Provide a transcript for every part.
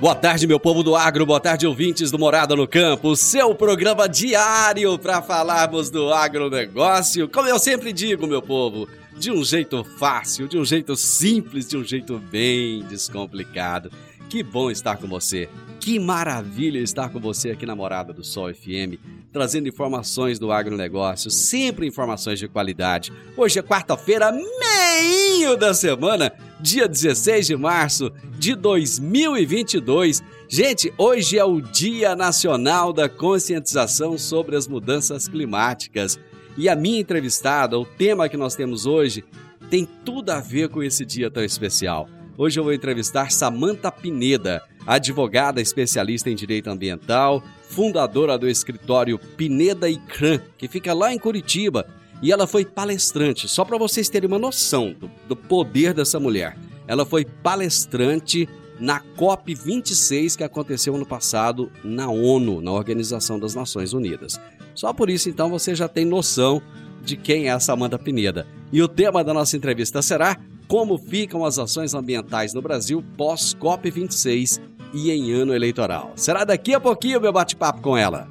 Boa tarde, meu povo do agro, boa tarde, ouvintes do Morada no Campo, seu programa diário para falarmos do agronegócio. Como eu sempre digo, meu povo, de um jeito fácil, de um jeito simples, de um jeito bem descomplicado. Que bom estar com você. Que maravilha estar com você aqui na Morada do Sol FM, trazendo informações do agronegócio, sempre informações de qualidade. Hoje é quarta-feira, meio da semana, dia 16 de março de 2022. Gente, hoje é o Dia Nacional da Conscientização sobre as Mudanças Climáticas. E a minha entrevistada, o tema que nós temos hoje, tem tudo a ver com esse dia tão especial. Hoje eu vou entrevistar Samanta Pineda, advogada especialista em direito ambiental, fundadora do escritório Pineda e Cran, que fica lá em Curitiba, e ela foi palestrante, só para vocês terem uma noção do, do, poder dessa mulher. Ela foi palestrante na COP26 que aconteceu ano passado na ONU, na Organização das Nações Unidas. Só por isso então você já tem noção de quem é a Samanta Pineda. E o tema da nossa entrevista será como ficam as ações ambientais no Brasil pós-COP26 e em ano eleitoral. Será daqui a pouquinho meu bate-papo com ela.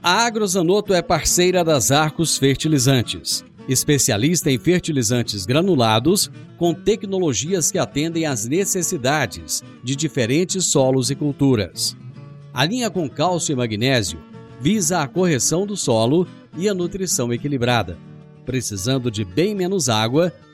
A Agrozanoto é parceira das Arcos Fertilizantes, especialista em fertilizantes granulados com tecnologias que atendem às necessidades de diferentes solos e culturas. A linha com cálcio e magnésio visa a correção do solo e a nutrição equilibrada, precisando de bem menos água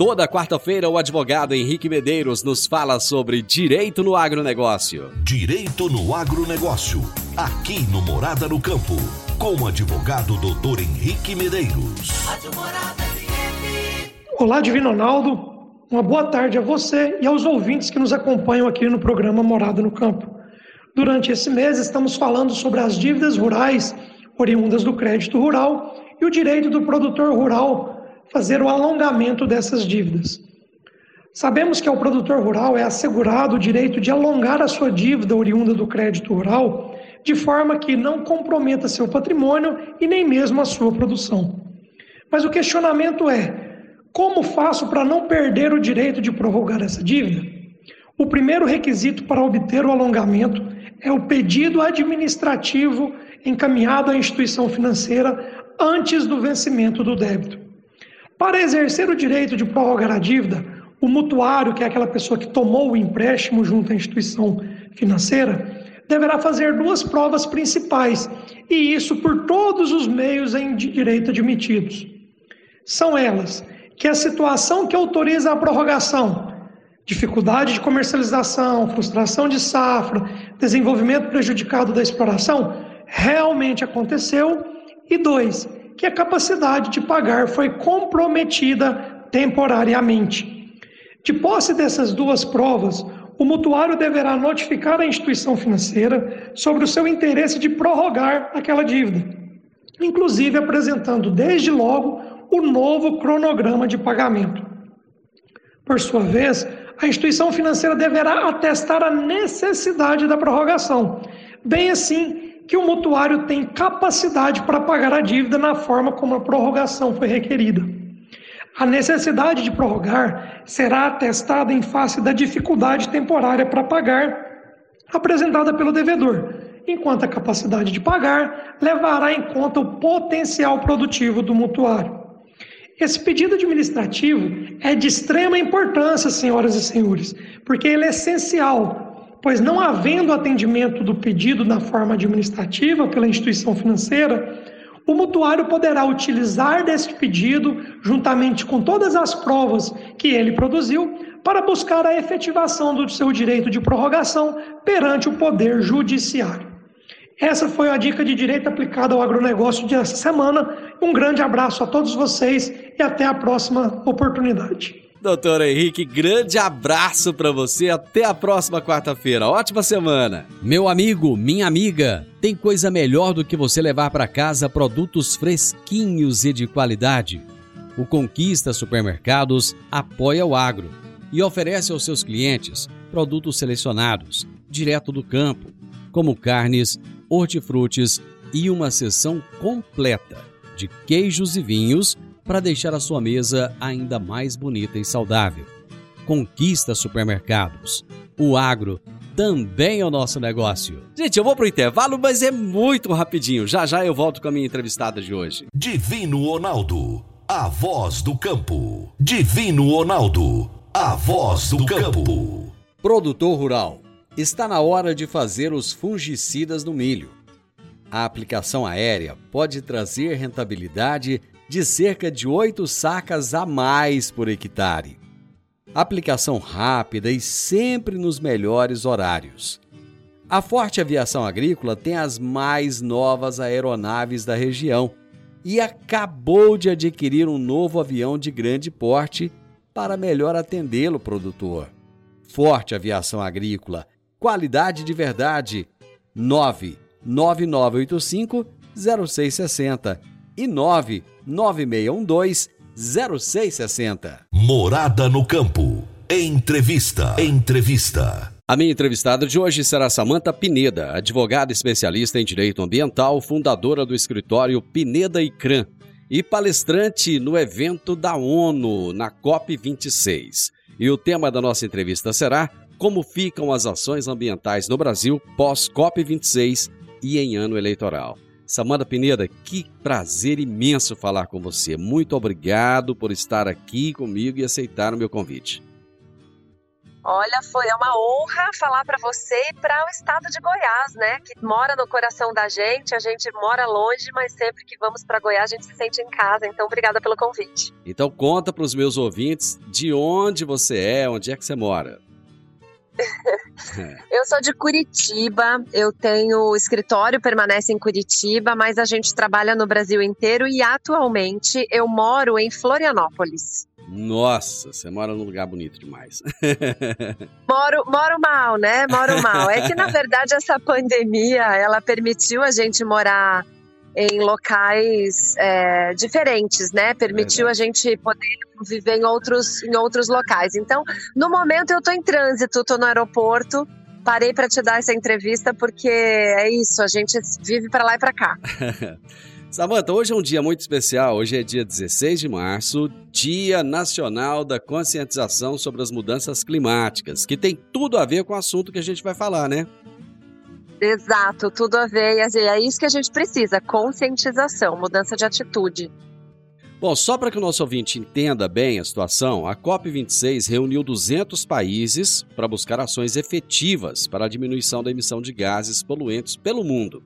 Toda quarta-feira, o advogado Henrique Medeiros nos fala sobre direito no agronegócio. Direito no agronegócio, aqui no Morada no Campo, com o advogado doutor Henrique Medeiros. Olá, Divino Ronaldo. Uma boa tarde a você e aos ouvintes que nos acompanham aqui no programa Morada no Campo. Durante esse mês, estamos falando sobre as dívidas rurais oriundas do crédito rural e o direito do produtor rural fazer o alongamento dessas dívidas. Sabemos que ao produtor rural é assegurado o direito de alongar a sua dívida oriunda do crédito rural de forma que não comprometa seu patrimônio e nem mesmo a sua produção. Mas o questionamento é: como faço para não perder o direito de prorrogar essa dívida? O primeiro requisito para obter o alongamento é o pedido administrativo encaminhado à instituição financeira antes do vencimento do débito. Para exercer o direito de prorrogar a dívida, o mutuário, que é aquela pessoa que tomou o empréstimo junto à instituição financeira, deverá fazer duas provas principais, e isso por todos os meios em direito admitidos. São elas que a situação que autoriza a prorrogação, dificuldade de comercialização, frustração de safra, desenvolvimento prejudicado da exploração, realmente aconteceu, e dois, que a capacidade de pagar foi comprometida temporariamente. De posse dessas duas provas, o mutuário deverá notificar a instituição financeira sobre o seu interesse de prorrogar aquela dívida, inclusive apresentando desde logo o novo cronograma de pagamento. Por sua vez, a instituição financeira deverá atestar a necessidade da prorrogação, bem assim que o mutuário tem capacidade para pagar a dívida na forma como a prorrogação foi requerida. A necessidade de prorrogar será atestada em face da dificuldade temporária para pagar apresentada pelo devedor, enquanto a capacidade de pagar levará em conta o potencial produtivo do mutuário. Esse pedido administrativo é de extrema importância, senhoras e senhores, porque ele é essencial, pois não havendo atendimento do pedido na forma administrativa pela instituição financeira, o mutuário poderá utilizar deste pedido, juntamente com todas as provas que ele produziu, para buscar a efetivação do seu direito de prorrogação perante o Poder Judiciário. Essa foi a dica de direito aplicada ao agronegócio dessa semana. Um grande abraço a todos vocês e até a próxima oportunidade. Doutor Henrique, grande abraço para você. Até a próxima quarta-feira. Ótima semana. Meu amigo, minha amiga, tem coisa melhor do que você levar para casa produtos fresquinhos e de qualidade. O Conquista Supermercados apoia o agro e oferece aos seus clientes produtos selecionados, direto do campo, como carnes, hortifrutis e uma seção completa de queijos e vinhos para deixar a sua mesa ainda mais bonita e saudável. Conquista supermercados. O agro também é o nosso negócio. Gente, eu vou pro intervalo, mas é muito rapidinho. Já já eu volto com a minha entrevistada de hoje. Divino Ronaldo, a voz do campo. Divino Ronaldo, a voz do campo. Produtor rural, está na hora de fazer os fungicidas no milho. A aplicação aérea pode trazer rentabilidade de cerca de 8 sacas a mais por hectare. Aplicação rápida e sempre nos melhores horários. A Forte Aviação Agrícola tem as mais novas aeronaves da região e acabou de adquirir um novo avião de grande porte para melhor atendê-lo, produtor. Forte Aviação Agrícola, qualidade de verdade. 99985 0660 e 99612 0660. Morada no campo. Entrevista. Entrevista. A minha entrevistada de hoje será Samanta Pineda, advogada especialista em direito ambiental, fundadora do escritório Pineda e Cran e palestrante no evento da ONU, na COP26. E o tema da nossa entrevista será Como ficam as ações ambientais no Brasil pós-COP26 e em ano eleitoral. Samanta Pineda, que prazer imenso falar com você. Muito obrigado por estar aqui comigo e aceitar o meu convite. Olha, foi uma honra falar para você e para o estado de Goiás, né? Que mora no coração da gente. A gente mora longe, mas sempre que vamos para Goiás a gente se sente em casa. Então, obrigada pelo convite. Então, conta para os meus ouvintes de onde você é, onde é que você mora. eu sou de Curitiba, eu tenho escritório, permanece em Curitiba, mas a gente trabalha no Brasil inteiro e atualmente eu moro em Florianópolis. Nossa, você mora num lugar bonito demais. moro, moro mal, né? Moro mal. É que na verdade essa pandemia ela permitiu a gente morar em locais é, diferentes, né? Permitiu a gente poder viver em outros, em outros locais. Então, no momento eu estou em trânsito, estou no aeroporto. Parei para te dar essa entrevista porque é isso, a gente vive para lá e para cá. Samanta, hoje é um dia muito especial. Hoje é dia 16 de março, Dia Nacional da Conscientização sobre as Mudanças Climáticas, que tem tudo a ver com o assunto que a gente vai falar, né? Exato, tudo a ver. E é isso que a gente precisa: conscientização, mudança de atitude. Bom, só para que o nosso ouvinte entenda bem a situação, a COP26 reuniu 200 países para buscar ações efetivas para a diminuição da emissão de gases poluentes pelo mundo.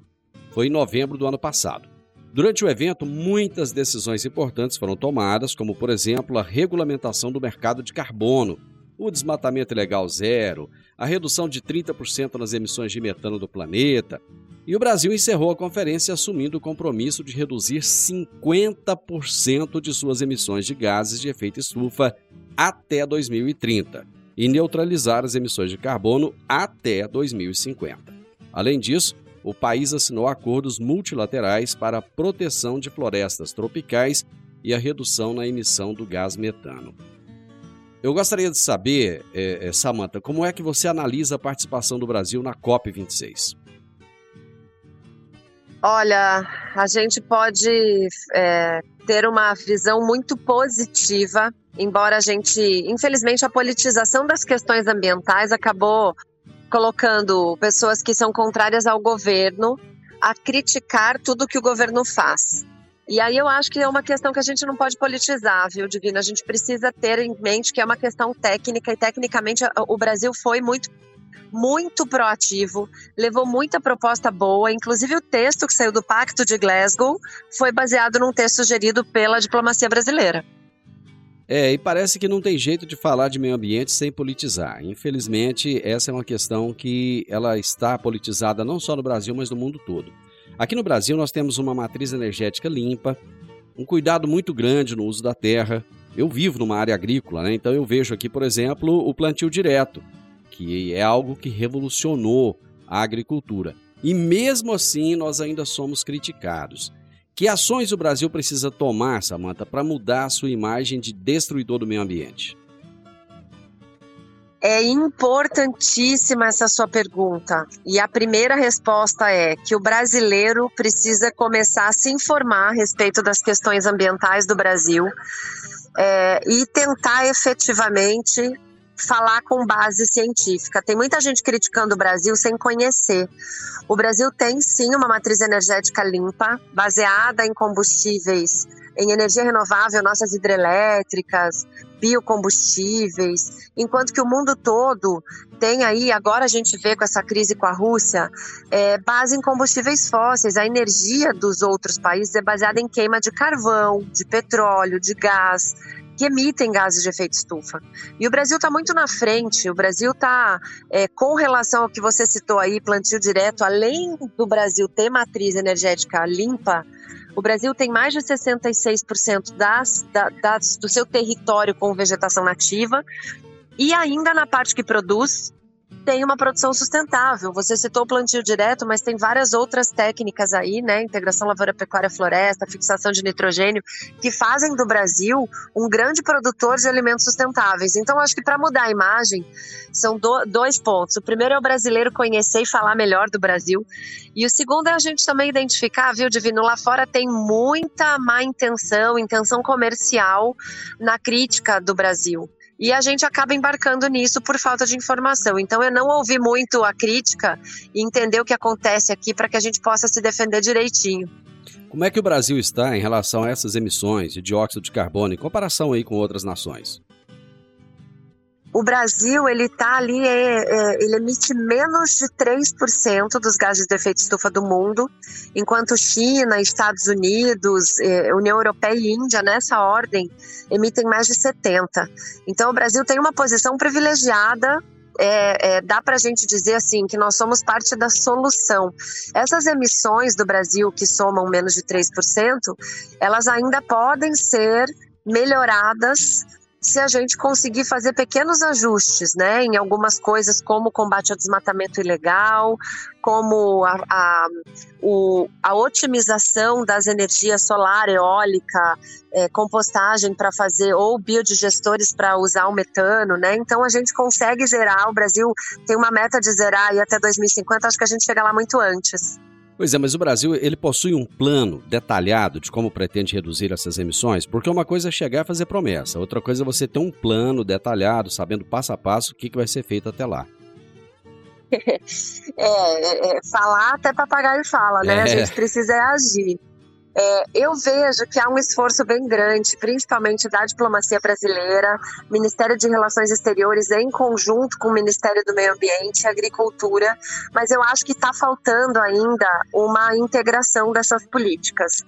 Foi em novembro do ano passado. Durante o evento, muitas decisões importantes foram tomadas, como, por exemplo, a regulamentação do mercado de carbono, o desmatamento ilegal zero, a redução de 30% nas emissões de metano do planeta. E o Brasil encerrou a conferência assumindo o compromisso de reduzir 50% de suas emissões de gases de efeito estufa até 2030 e neutralizar as emissões de carbono até 2050. Além disso, o país assinou acordos multilaterais para a proteção de florestas tropicais e a redução na emissão do gás metano. Eu gostaria de saber, é, é, Samantha, como é que você analisa a participação do Brasil na COP26? Olha, a gente pode é, ter uma visão muito positiva, embora a gente, infelizmente, a politização das questões ambientais acabou colocando pessoas que são contrárias ao governo a criticar tudo que o governo faz. E aí eu acho que é uma questão que a gente não pode politizar, viu, Divina? A gente precisa ter em mente que é uma questão técnica e tecnicamente o Brasil foi muito muito proativo, levou muita proposta boa, inclusive o texto que saiu do Pacto de Glasgow foi baseado num texto sugerido pela diplomacia brasileira. É, e parece que não tem jeito de falar de meio ambiente sem politizar. Infelizmente, essa é uma questão que ela está politizada não só no Brasil, mas no mundo todo. Aqui no Brasil nós temos uma matriz energética limpa, um cuidado muito grande no uso da terra. Eu vivo numa área agrícola, né? então eu vejo aqui, por exemplo, o plantio direto que é algo que revolucionou a agricultura. E mesmo assim, nós ainda somos criticados. Que ações o Brasil precisa tomar, Samanta, para mudar a sua imagem de destruidor do meio ambiente? É importantíssima essa sua pergunta. E a primeira resposta é que o brasileiro precisa começar a se informar a respeito das questões ambientais do Brasil é, e tentar efetivamente falar com base científica. Tem muita gente criticando o Brasil sem conhecer. O Brasil tem sim uma matriz energética limpa, baseada em combustíveis, em energia renovável, nossas hidrelétricas, biocombustíveis, enquanto que o mundo todo tem aí, agora a gente vê com essa crise com a Rússia, é, base em combustíveis fósseis. A energia dos outros países é baseada em queima de carvão, de petróleo, de gás que emitem gases de efeito estufa. E o Brasil está muito na frente. O Brasil está, é, com relação ao que você citou aí, plantio direto, além do Brasil ter matriz energética limpa, o Brasil tem mais de 66% das, das, do seu território com vegetação nativa. E ainda na parte que produz, tem uma produção sustentável. Você citou o plantio direto, mas tem várias outras técnicas aí, né? Integração lavoura-pecuária-floresta, fixação de nitrogênio, que fazem do Brasil um grande produtor de alimentos sustentáveis. Então, acho que para mudar a imagem, são do, dois pontos. O primeiro é o brasileiro conhecer e falar melhor do Brasil. E o segundo é a gente também identificar, viu, Divino? Lá fora tem muita má intenção, intenção comercial na crítica do Brasil e a gente acaba embarcando nisso por falta de informação. Então, eu não ouvi muito a crítica e entender o que acontece aqui para que a gente possa se defender direitinho. Como é que o Brasil está em relação a essas emissões de dióxido de carbono em comparação aí com outras nações? O Brasil ele está ali, é, é, ele emite menos de 3% dos gases de efeito estufa do mundo, enquanto China, Estados Unidos, é, União Europeia e Índia, nessa ordem, emitem mais de 70%. Então o Brasil tem uma posição privilegiada é, é, dá para a gente dizer assim que nós somos parte da solução. Essas emissões do Brasil que somam menos de 3%, elas ainda podem ser melhoradas se a gente conseguir fazer pequenos ajustes, né, em algumas coisas como o combate ao desmatamento ilegal, como a, a, o, a otimização das energias solar, eólica, é, compostagem para fazer ou biodigestores para usar o metano, né? Então a gente consegue zerar. O Brasil tem uma meta de zerar aí até 2050. Acho que a gente chega lá muito antes. Pois é, mas o Brasil ele possui um plano detalhado de como pretende reduzir essas emissões, porque uma coisa é chegar a fazer promessa, outra coisa é você ter um plano detalhado, sabendo passo a passo o que, que vai ser feito até lá. É, é, é, falar até papagaio fala, né? É. A gente precisa agir. É, eu vejo que há um esforço bem grande, principalmente da diplomacia brasileira, Ministério de Relações Exteriores em conjunto com o Ministério do Meio Ambiente e Agricultura, mas eu acho que está faltando ainda uma integração dessas políticas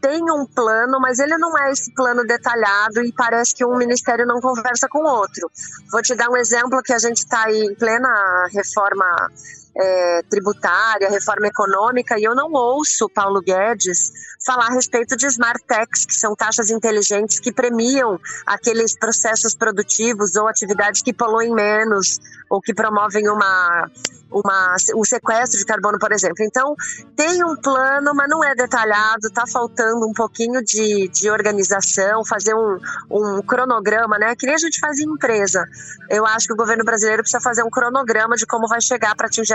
tem um plano, mas ele não é esse plano detalhado e parece que um ministério não conversa com o outro. Vou te dar um exemplo que a gente está aí em plena reforma é, tributária, reforma econômica, e eu não ouço Paulo Guedes falar a respeito de smart tax, que são taxas inteligentes que premiam aqueles processos produtivos ou atividades que poluem menos ou que promovem uma uma, um sequestro de carbono, por exemplo. Então, tem um plano, mas não é detalhado, está faltando um pouquinho de, de organização, fazer um, um cronograma, né? Que nem a gente faz em empresa. Eu acho que o governo brasileiro precisa fazer um cronograma de como vai chegar para atingir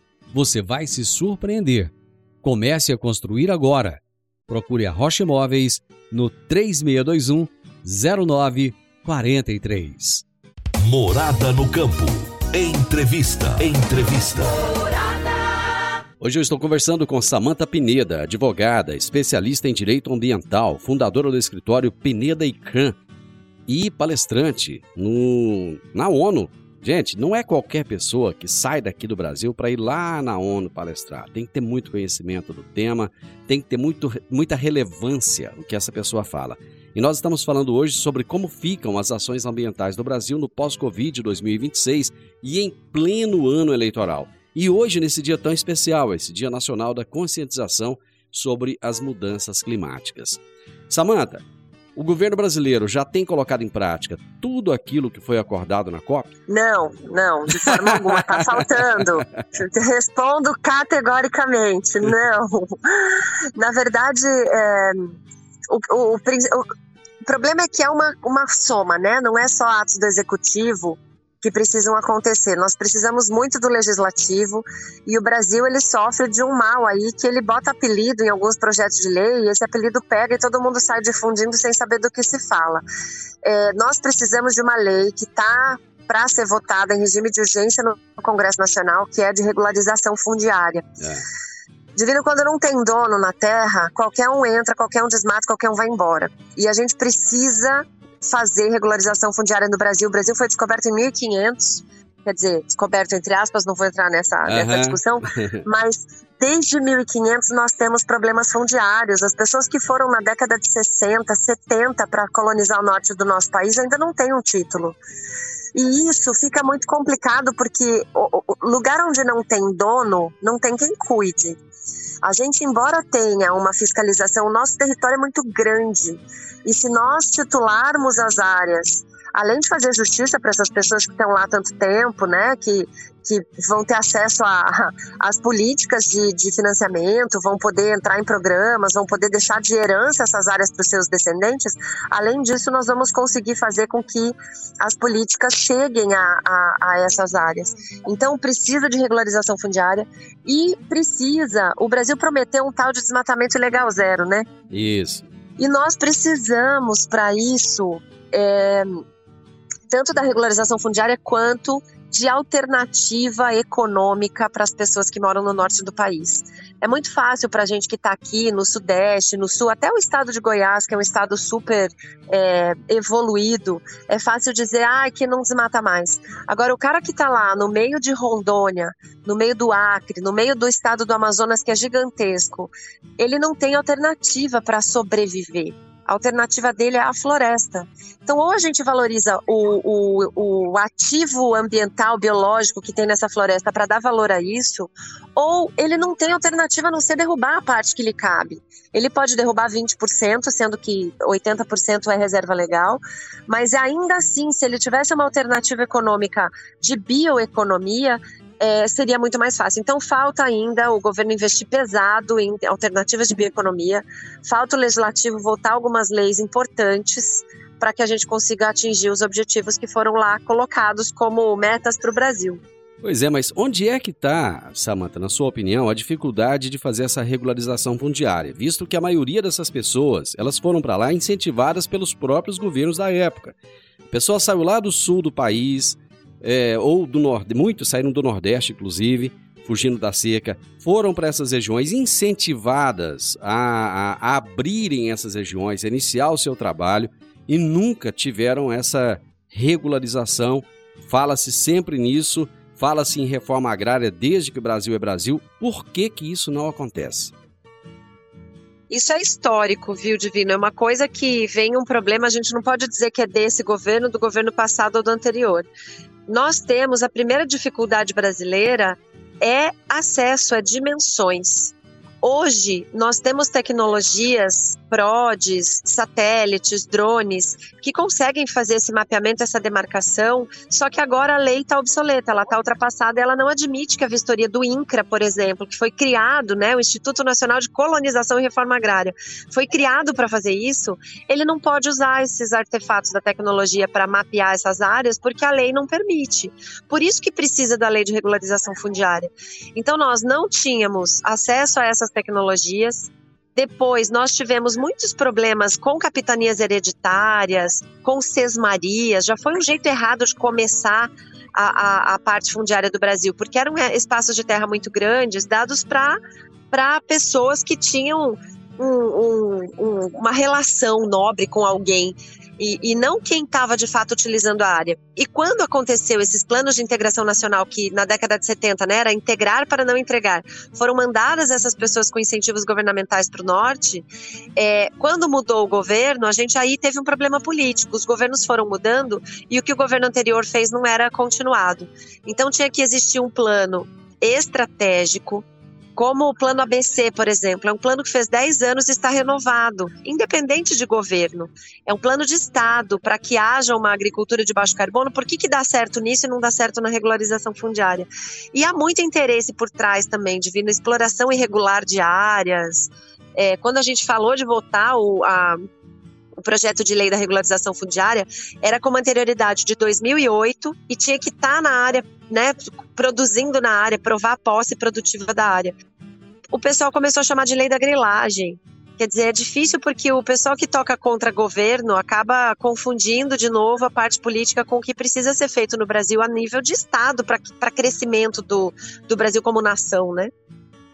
você vai se surpreender. Comece a construir agora. Procure a Rocha Imóveis no 3621 0943. Morada no campo. Entrevista. Entrevista. Hoje eu estou conversando com Samanta Pineda, advogada, especialista em direito ambiental, fundadora do escritório Pineda e Can e palestrante no, na ONU. Gente, não é qualquer pessoa que sai daqui do Brasil para ir lá na ONU palestrar. Tem que ter muito conhecimento do tema, tem que ter muito, muita relevância no que essa pessoa fala. E nós estamos falando hoje sobre como ficam as ações ambientais do Brasil no pós-Covid 2026 e em pleno ano eleitoral. E hoje, nesse dia tão especial, esse Dia Nacional da Conscientização sobre as Mudanças Climáticas. Samanta, o governo brasileiro já tem colocado em prática tudo aquilo que foi acordado na COP? Não, não, de forma alguma. Está faltando. Respondo categoricamente, não. Na verdade, é, o, o, o, o problema é que é uma, uma soma, né? Não é só atos do executivo que precisam acontecer. Nós precisamos muito do legislativo e o Brasil ele sofre de um mal aí que ele bota apelido em alguns projetos de lei e esse apelido pega e todo mundo sai difundindo sem saber do que se fala. É, nós precisamos de uma lei que está para ser votada em regime de urgência no Congresso Nacional, que é de regularização fundiária. É. Divino, quando não tem dono na terra, qualquer um entra, qualquer um desmata, qualquer um vai embora. E a gente precisa fazer regularização fundiária no Brasil. O Brasil foi descoberto em 1500, quer dizer, descoberto entre aspas, não vou entrar nessa, uhum. nessa discussão, mas desde 1500 nós temos problemas fundiários. As pessoas que foram na década de 60, 70 para colonizar o norte do nosso país ainda não têm um título. E isso fica muito complicado porque o lugar onde não tem dono, não tem quem cuide. A gente, embora tenha uma fiscalização, o nosso território é muito grande. E se nós titularmos as áreas além de fazer justiça para essas pessoas que estão lá há tanto tempo, né, que, que vão ter acesso às políticas de, de financiamento, vão poder entrar em programas, vão poder deixar de herança essas áreas para os seus descendentes, além disso, nós vamos conseguir fazer com que as políticas cheguem a, a, a essas áreas. Então, precisa de regularização fundiária e precisa. O Brasil prometeu um tal de desmatamento ilegal zero, né? Isso. E nós precisamos, para isso, é, tanto da regularização fundiária quanto de alternativa econômica para as pessoas que moram no norte do país. É muito fácil para a gente que está aqui no sudeste, no sul, até o estado de Goiás, que é um estado super é, evoluído, é fácil dizer, ah, que não desmata mais. Agora, o cara que está lá no meio de Rondônia, no meio do Acre, no meio do estado do Amazonas, que é gigantesco, ele não tem alternativa para sobreviver. A alternativa dele é a floresta. Então, ou a gente valoriza o, o, o ativo ambiental, biológico que tem nessa floresta para dar valor a isso, ou ele não tem alternativa a não ser derrubar a parte que lhe cabe. Ele pode derrubar 20%, sendo que 80% é reserva legal, mas ainda assim, se ele tivesse uma alternativa econômica de bioeconomia, é, seria muito mais fácil. Então, falta ainda o governo investir pesado em alternativas de bioeconomia, falta o legislativo votar algumas leis importantes para que a gente consiga atingir os objetivos que foram lá colocados como metas para o Brasil. Pois é, mas onde é que está, Samantha, na sua opinião, a dificuldade de fazer essa regularização fundiária, visto que a maioria dessas pessoas, elas foram para lá incentivadas pelos próprios governos da época. A pessoa saiu lá do sul do país, é, ou do norte, muitos saíram do nordeste, inclusive, fugindo da seca, foram para essas regiões incentivadas a, a, abrirem essas regiões, a iniciar o seu trabalho e nunca tiveram essa regularização. Fala-se sempre nisso Fala-se em reforma agrária desde que o Brasil é Brasil. Por que, que isso não acontece? Isso é histórico, viu, Divino? É uma coisa que vem um problema, a gente não pode dizer que é desse governo, do governo passado ou do anterior. Nós temos a primeira dificuldade brasileira é acesso a dimensões. Hoje, nós temos tecnologias, PRODs, satélites, drones, que conseguem fazer esse mapeamento, essa demarcação, só que agora a lei está obsoleta, ela está ultrapassada ela não admite que a vistoria do INCRA, por exemplo, que foi criado, né, o Instituto Nacional de Colonização e Reforma Agrária, foi criado para fazer isso, ele não pode usar esses artefatos da tecnologia para mapear essas áreas, porque a lei não permite. Por isso que precisa da lei de regularização fundiária. Então, nós não tínhamos acesso a essas tecnologias. Depois, nós tivemos muitos problemas com capitanias hereditárias, com sesmarias. Já foi um jeito errado de começar a, a, a parte fundiária do Brasil, porque eram é, espaços de terra muito grandes, dados para pessoas que tinham um, um, um, uma relação nobre com alguém e, e não quem estava de fato utilizando a área. E quando aconteceu esses planos de integração nacional, que na década de 70 né, era integrar para não entregar, foram mandadas essas pessoas com incentivos governamentais para o norte, é, quando mudou o governo, a gente aí teve um problema político. Os governos foram mudando e o que o governo anterior fez não era continuado. Então tinha que existir um plano estratégico como o plano ABC, por exemplo, é um plano que fez 10 anos e está renovado, independente de governo. É um plano de Estado para que haja uma agricultura de baixo carbono. Por que, que dá certo nisso e não dá certo na regularização fundiária? E há muito interesse por trás também, de vir na exploração irregular de áreas. É, quando a gente falou de votar o, a, o projeto de lei da regularização fundiária era com anterioridade de 2008 e tinha que estar tá na área, né, produzindo na área, provar a posse produtiva da área. O pessoal começou a chamar de lei da grilagem. Quer dizer, é difícil porque o pessoal que toca contra governo acaba confundindo de novo a parte política com o que precisa ser feito no Brasil a nível de Estado para crescimento do, do Brasil como nação, né?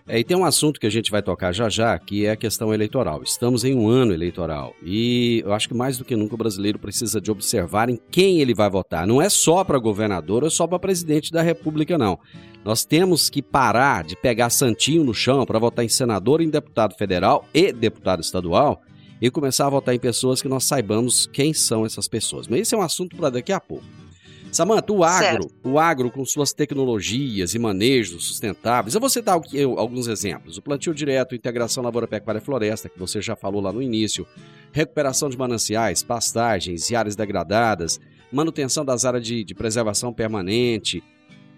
É, e tem um assunto que a gente vai tocar já já, que é a questão eleitoral. Estamos em um ano eleitoral e eu acho que mais do que nunca o brasileiro precisa de observar em quem ele vai votar. Não é só para governador ou só para presidente da república, não. Nós temos que parar de pegar santinho no chão para votar em senador, em deputado federal e deputado estadual e começar a votar em pessoas que nós saibamos quem são essas pessoas. Mas esse é um assunto para daqui a pouco. Samanta, o agro, certo. o agro com suas tecnologias e manejos sustentáveis. Eu vou citar alguns exemplos. O plantio direto, integração lavoura, pecuária e floresta, que você já falou lá no início, recuperação de mananciais, pastagens e áreas degradadas, manutenção das áreas de, de preservação permanente.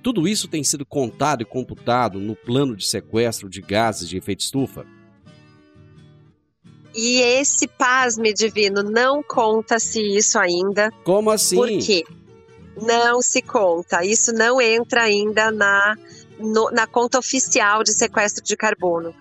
Tudo isso tem sido contado e computado no plano de sequestro de gases de efeito estufa? E esse pasme divino não conta-se isso ainda. Como assim? Por quê? Não se conta. Isso não entra ainda na, no, na conta oficial de sequestro de carbono.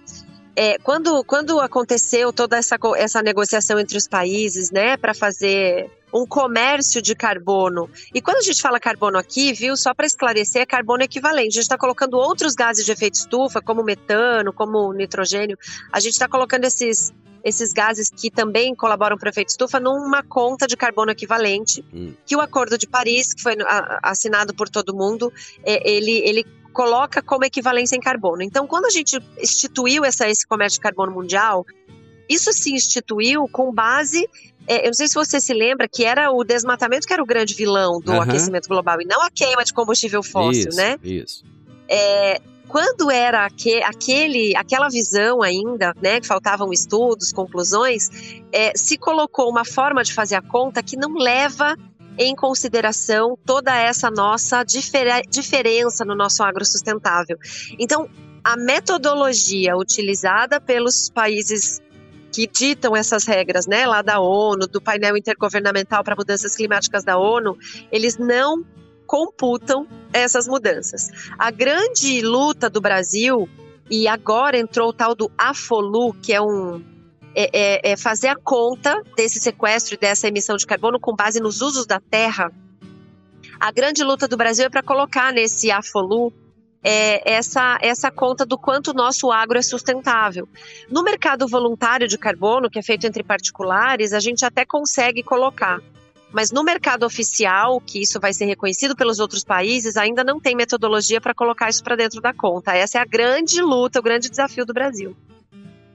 É, quando, quando aconteceu toda essa, essa negociação entre os países, né, para fazer um comércio de carbono. E quando a gente fala carbono aqui, viu, só para esclarecer, é carbono equivalente. A gente está colocando outros gases de efeito estufa, como metano, como nitrogênio. A gente está colocando esses esses gases que também colaboram para o efeito estufa numa conta de carbono equivalente, hum. que o Acordo de Paris, que foi assinado por todo mundo, é, ele, ele coloca como equivalência em carbono. Então, quando a gente instituiu essa, esse comércio de carbono mundial, isso se instituiu com base é, eu não sei se você se lembra que era o desmatamento que era o grande vilão do uhum. aquecimento global e não a queima de combustível fóssil, isso, né? Isso. É, quando era aquele, aquele, aquela visão ainda, né, que faltavam estudos, conclusões, é, se colocou uma forma de fazer a conta que não leva em consideração toda essa nossa difer diferença no nosso agro sustentável. Então, a metodologia utilizada pelos países que ditam essas regras, né, lá da ONU, do painel intergovernamental para mudanças climáticas da ONU, eles não computam essas mudanças. A grande luta do Brasil e agora entrou o tal do AFOLU, que é um é, é, é fazer a conta desse sequestro e dessa emissão de carbono com base nos usos da terra. A grande luta do Brasil é para colocar nesse AFOLU é, essa, essa conta do quanto o nosso agro é sustentável. No mercado voluntário de carbono, que é feito entre particulares, a gente até consegue colocar. Mas no mercado oficial, que isso vai ser reconhecido pelos outros países, ainda não tem metodologia para colocar isso para dentro da conta. Essa é a grande luta, o grande desafio do Brasil.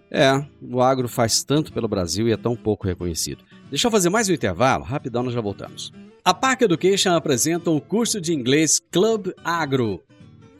É, o agro faz tanto pelo Brasil e é tão pouco reconhecido. Deixa eu fazer mais um intervalo, rapidão nós já voltamos. A Park Education apresenta o curso de inglês Club Agro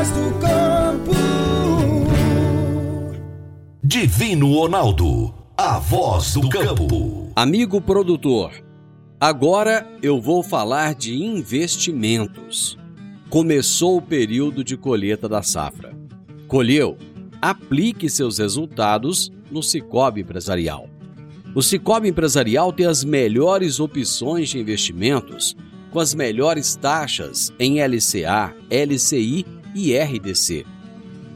voz do campo. Divino Ronaldo, a voz do campo. Amigo produtor, agora eu vou falar de investimentos. Começou o período de colheita da safra. Colheu? Aplique seus resultados no Cicobi Empresarial. O Cicobi Empresarial tem as melhores opções de investimentos com as melhores taxas em LCA, LCI e RDC.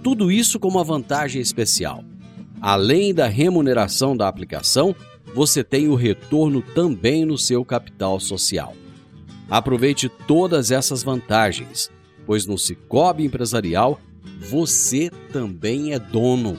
Tudo isso com uma vantagem especial. Além da remuneração da aplicação, você tem o retorno também no seu capital social. Aproveite todas essas vantagens, pois no Cicobi Empresarial você também é dono.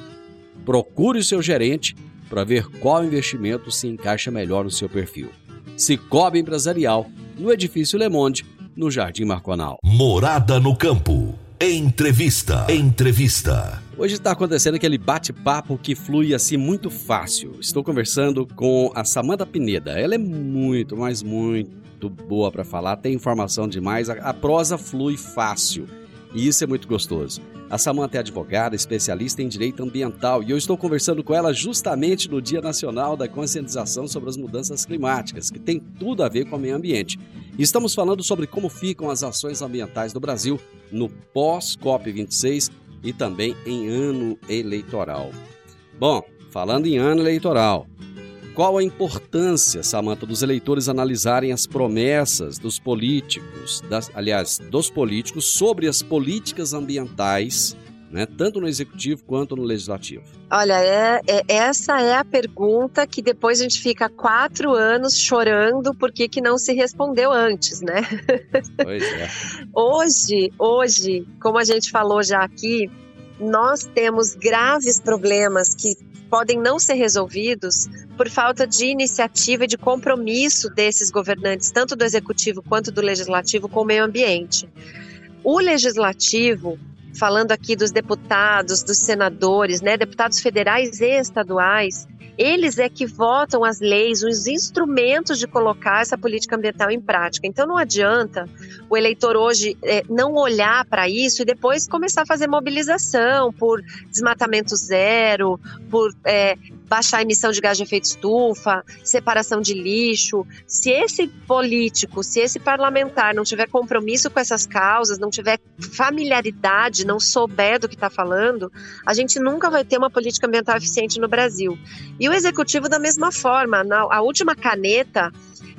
Procure o seu gerente para ver qual investimento se encaixa melhor no seu perfil. Cicobi Empresarial no edifício Le Monde, no Jardim Marconal. Morada no campo. Entrevista. Entrevista. Hoje está acontecendo aquele bate-papo que flui assim muito fácil. Estou conversando com a Samanta Pineda. Ela é muito, mas muito boa para falar, tem informação demais. A, a prosa flui fácil e isso é muito gostoso. A Samanta é advogada, especialista em direito ambiental e eu estou conversando com ela justamente no Dia Nacional da Conscientização sobre as Mudanças Climáticas, que tem tudo a ver com o meio ambiente. Estamos falando sobre como ficam as ações ambientais do Brasil no pós-COP26 e também em ano eleitoral. Bom, falando em ano eleitoral, qual a importância, Samanta, dos eleitores analisarem as promessas dos políticos, das, aliás, dos políticos sobre as políticas ambientais, né, tanto no executivo quanto no legislativo? Olha, é, é, essa é a pergunta que depois a gente fica quatro anos chorando porque que não se respondeu antes, né? Pois é. hoje, hoje, como a gente falou já aqui, nós temos graves problemas que podem não ser resolvidos por falta de iniciativa e de compromisso desses governantes, tanto do executivo quanto do legislativo, com o meio ambiente. O legislativo, falando aqui dos deputados, dos senadores, né, deputados federais e estaduais, eles é que votam as leis, os instrumentos de colocar essa política ambiental em prática. Então não adianta o eleitor hoje é, não olhar para isso e depois começar a fazer mobilização por desmatamento zero, por é, baixar a emissão de gás de efeito estufa, separação de lixo. Se esse político, se esse parlamentar não tiver compromisso com essas causas, não tiver familiaridade, não souber do que está falando, a gente nunca vai ter uma política ambiental eficiente no Brasil. E o executivo, da mesma forma, na, a última caneta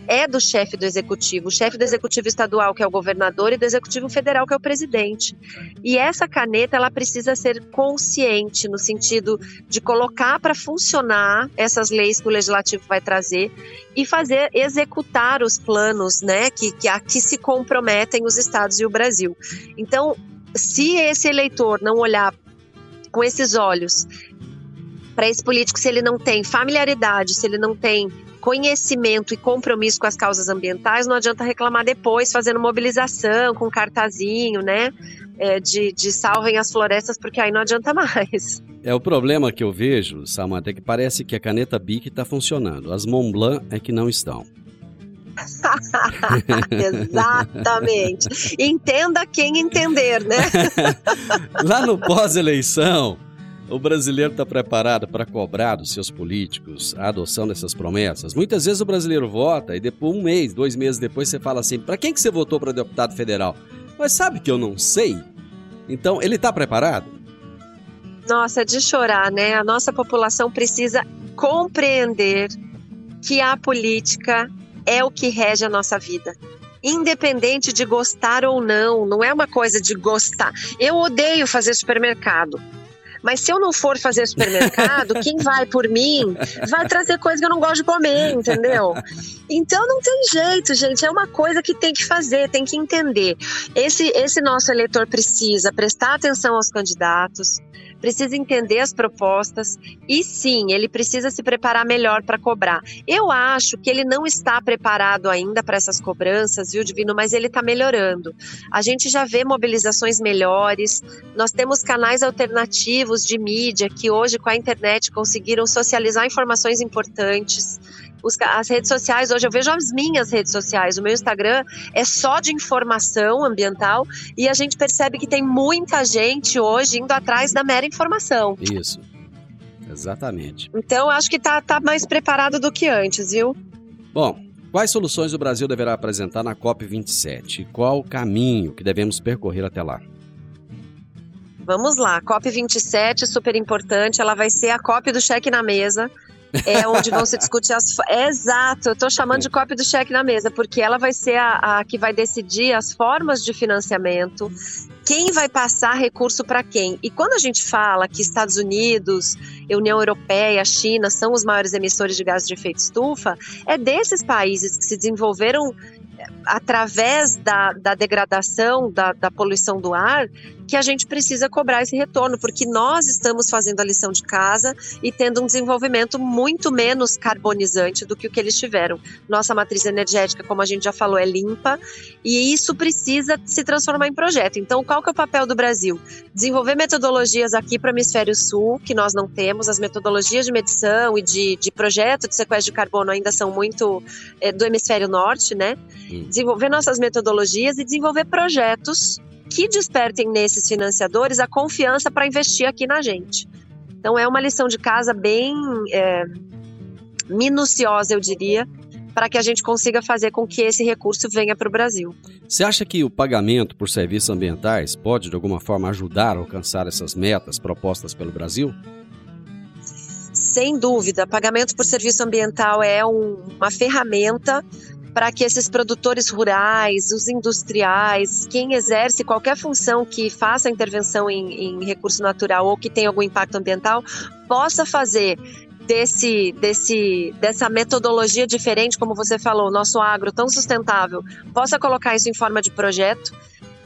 é do chefe do executivo, o chefe do executivo estadual, que é o governador, e do executivo federal, que é o presidente. E essa caneta, ela precisa ser consciente, no sentido de colocar para funcionar essas leis que o legislativo vai trazer e fazer executar os planos, né, que, que aqui se comprometem os estados e o Brasil. Então, se esse eleitor não olhar com esses olhos para esse político, se ele não tem familiaridade, se ele não tem conhecimento e compromisso com as causas ambientais, não adianta reclamar depois, fazendo mobilização com cartazinho, né? É, de, de salvem as florestas, porque aí não adianta mais. É o problema que eu vejo, Samantha, é que parece que a caneta BIC está funcionando. As Montblanc é que não estão. Exatamente. Entenda quem entender, né? Lá no pós-eleição, o brasileiro está preparado para cobrar dos seus políticos a adoção dessas promessas? Muitas vezes o brasileiro vota e depois, um mês, dois meses depois, você fala assim: para quem que você votou para deputado federal? Mas sabe que eu não sei? Então, ele está preparado? Nossa, é de chorar, né? A nossa população precisa compreender que a política é o que rege a nossa vida independente de gostar ou não, não é uma coisa de gostar. Eu odeio fazer supermercado. Mas se eu não for fazer supermercado, quem vai por mim vai trazer coisa que eu não gosto de comer, entendeu? Então não tem jeito, gente. É uma coisa que tem que fazer, tem que entender. Esse, esse nosso eleitor precisa prestar atenção aos candidatos, precisa entender as propostas e sim, ele precisa se preparar melhor para cobrar. Eu acho que ele não está preparado ainda para essas cobranças, viu, Divino? Mas ele está melhorando. A gente já vê mobilizações melhores, nós temos canais alternativos de mídia que hoje, com a internet, conseguiram socializar informações importantes os, as redes sociais, hoje eu vejo as minhas redes sociais, o meu Instagram é só de informação ambiental e a gente percebe que tem muita gente hoje indo atrás da mera informação. Isso. Exatamente. Então, acho que tá, tá mais preparado do que antes, viu? Bom, quais soluções o Brasil deverá apresentar na COP27? E qual o caminho que devemos percorrer até lá? Vamos lá, COP27, super importante, ela vai ser a COP do cheque na mesa é onde vão se discutir as. Exato, eu estou chamando de cópia do cheque na mesa, porque ela vai ser a, a que vai decidir as formas de financiamento, quem vai passar recurso para quem. E quando a gente fala que Estados Unidos, União Europeia, China são os maiores emissores de gases de efeito estufa, é desses países que se desenvolveram eh, através da, da degradação, da, da poluição do ar, que a gente precisa cobrar esse retorno, porque nós estamos fazendo a lição de casa e tendo um desenvolvimento muito menos carbonizante do que o que eles tiveram. Nossa matriz energética, como a gente já falou, é limpa e isso precisa se transformar em projeto. Então, qual que é o papel do Brasil? Desenvolver metodologias aqui para o hemisfério sul, que nós não temos, as metodologias de medição e de, de projeto de sequestro de carbono ainda são muito é, do hemisfério norte, né? Desenvolver nossas metodologias e desenvolver projetos que despertem nesses financiadores a confiança para investir aqui na gente. Então é uma lição de casa bem é, minuciosa, eu diria, para que a gente consiga fazer com que esse recurso venha para o Brasil. Você acha que o pagamento por serviços ambientais pode, de alguma forma, ajudar a alcançar essas metas propostas pelo Brasil? Sem dúvida, pagamento por serviço ambiental é um, uma ferramenta para que esses produtores rurais, os industriais, quem exerce qualquer função que faça intervenção em, em recurso natural ou que tenha algum impacto ambiental, possa fazer desse, desse, dessa metodologia diferente, como você falou, nosso agro tão sustentável, possa colocar isso em forma de projeto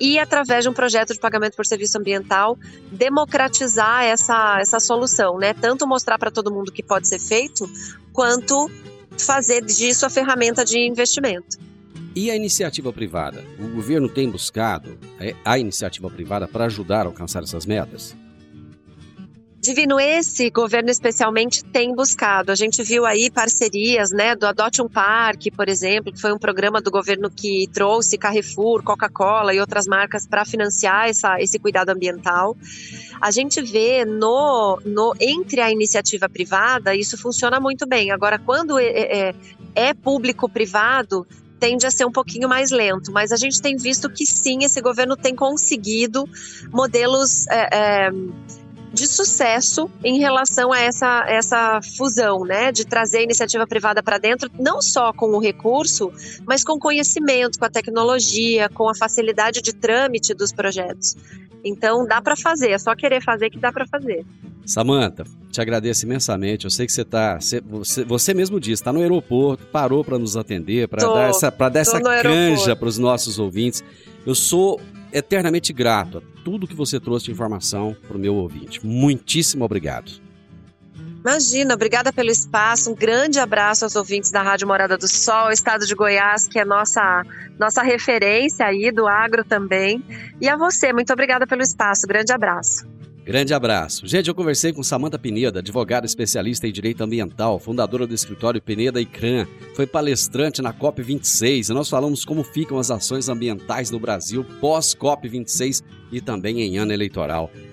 e, através de um projeto de pagamento por serviço ambiental, democratizar essa, essa solução, né? Tanto mostrar para todo mundo que pode ser feito, quanto fazer disso a ferramenta de investimento. E a iniciativa privada? O governo tem buscado é, a iniciativa privada para ajudar a alcançar essas metas? Divino, esse governo especialmente tem buscado. A gente viu aí parcerias, né, do Adote um Parque, por exemplo, que foi um programa do governo que trouxe Carrefour, Coca-Cola e outras marcas para financiar essa, esse cuidado ambiental. A gente vê no, no entre a iniciativa privada, isso funciona muito bem. Agora, quando é, é, é público-privado, tende a ser um pouquinho mais lento, mas a gente tem visto que sim, esse governo tem conseguido modelos é, é, de sucesso em relação a essa, essa fusão, né? De trazer a iniciativa privada para dentro, não só com o recurso, mas com conhecimento, com a tecnologia, com a facilidade de trâmite dos projetos. Então dá para fazer, é só querer fazer que dá para fazer. Samanta, te agradeço imensamente. Eu sei que você está, você, você mesmo disse, está no aeroporto, parou para nos atender, para dar essa, para dar essa canja para os nossos ouvintes. Eu sou eternamente grato a tudo que você trouxe de informação para o meu ouvinte. Muitíssimo obrigado. Imagina, obrigada pelo espaço. Um grande abraço aos ouvintes da Rádio Morada do Sol, Estado de Goiás, que é nossa nossa referência aí do agro também. E a você, muito obrigada pelo espaço. Grande abraço. Grande abraço. Gente, eu conversei com Samanta Pineda, advogada especialista em direito ambiental, fundadora do escritório Pineda e Cran. Foi palestrante na COP26 e nós falamos como ficam as ações ambientais no Brasil pós-COP26 e também em ano eleitoral.